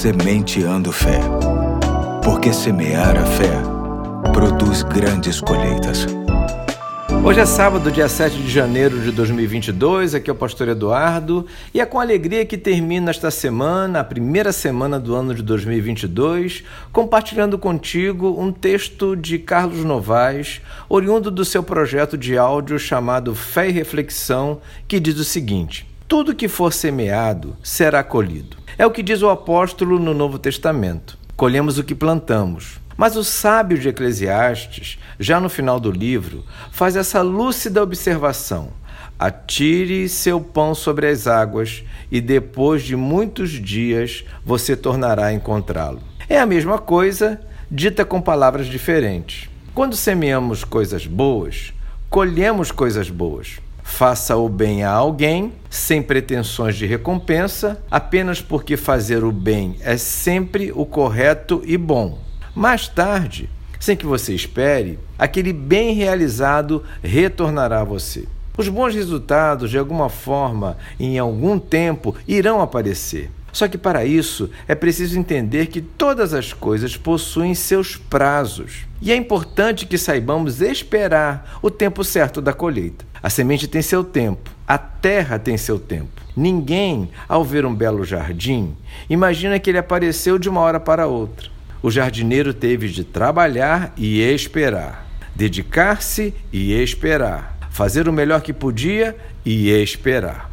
Sementeando Fé. Porque semear a fé produz grandes colheitas. Hoje é sábado, dia 7 de janeiro de 2022. Aqui é o pastor Eduardo e é com alegria que termina esta semana, a primeira semana do ano de 2022, compartilhando contigo um texto de Carlos Novaes, oriundo do seu projeto de áudio chamado Fé e Reflexão, que diz o seguinte: Tudo que for semeado será colhido. É o que diz o apóstolo no Novo Testamento. Colhemos o que plantamos. Mas o sábio de Eclesiastes, já no final do livro, faz essa lúcida observação: Atire seu pão sobre as águas, e depois de muitos dias você tornará a encontrá-lo. É a mesma coisa, dita com palavras diferentes. Quando semeamos coisas boas, colhemos coisas boas. Faça o bem a alguém, sem pretensões de recompensa, apenas porque fazer o bem é sempre o correto e bom. Mais tarde, sem que você espere, aquele bem realizado retornará a você. Os bons resultados, de alguma forma, em algum tempo, irão aparecer. Só que para isso é preciso entender que todas as coisas possuem seus prazos. E é importante que saibamos esperar o tempo certo da colheita. A semente tem seu tempo, a terra tem seu tempo. Ninguém, ao ver um belo jardim, imagina que ele apareceu de uma hora para outra. O jardineiro teve de trabalhar e esperar, dedicar-se e esperar, fazer o melhor que podia e esperar.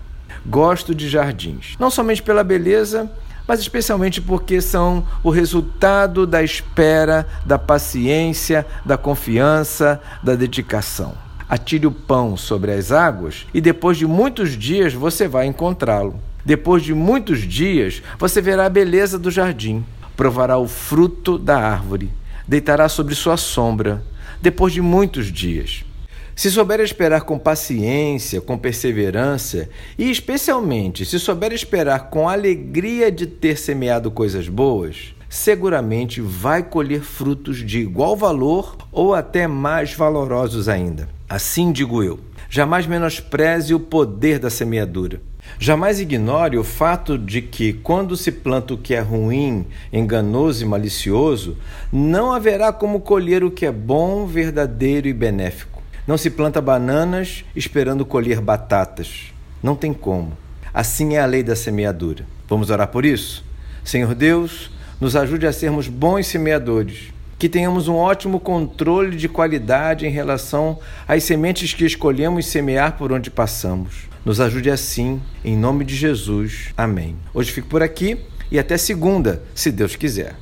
Gosto de jardins, não somente pela beleza, mas especialmente porque são o resultado da espera, da paciência, da confiança, da dedicação. Atire o pão sobre as águas e depois de muitos dias você vai encontrá-lo. Depois de muitos dias você verá a beleza do jardim, provará o fruto da árvore, deitará sobre sua sombra. Depois de muitos dias. Se souber esperar com paciência, com perseverança e, especialmente, se souber esperar com alegria de ter semeado coisas boas, seguramente vai colher frutos de igual valor ou até mais valorosos ainda. Assim digo eu: jamais menospreze o poder da semeadura. Jamais ignore o fato de que, quando se planta o que é ruim, enganoso e malicioso, não haverá como colher o que é bom, verdadeiro e benéfico. Não se planta bananas esperando colher batatas. Não tem como. Assim é a lei da semeadura. Vamos orar por isso? Senhor Deus, nos ajude a sermos bons semeadores, que tenhamos um ótimo controle de qualidade em relação às sementes que escolhemos semear por onde passamos. Nos ajude assim, em nome de Jesus. Amém. Hoje fico por aqui e até segunda, se Deus quiser.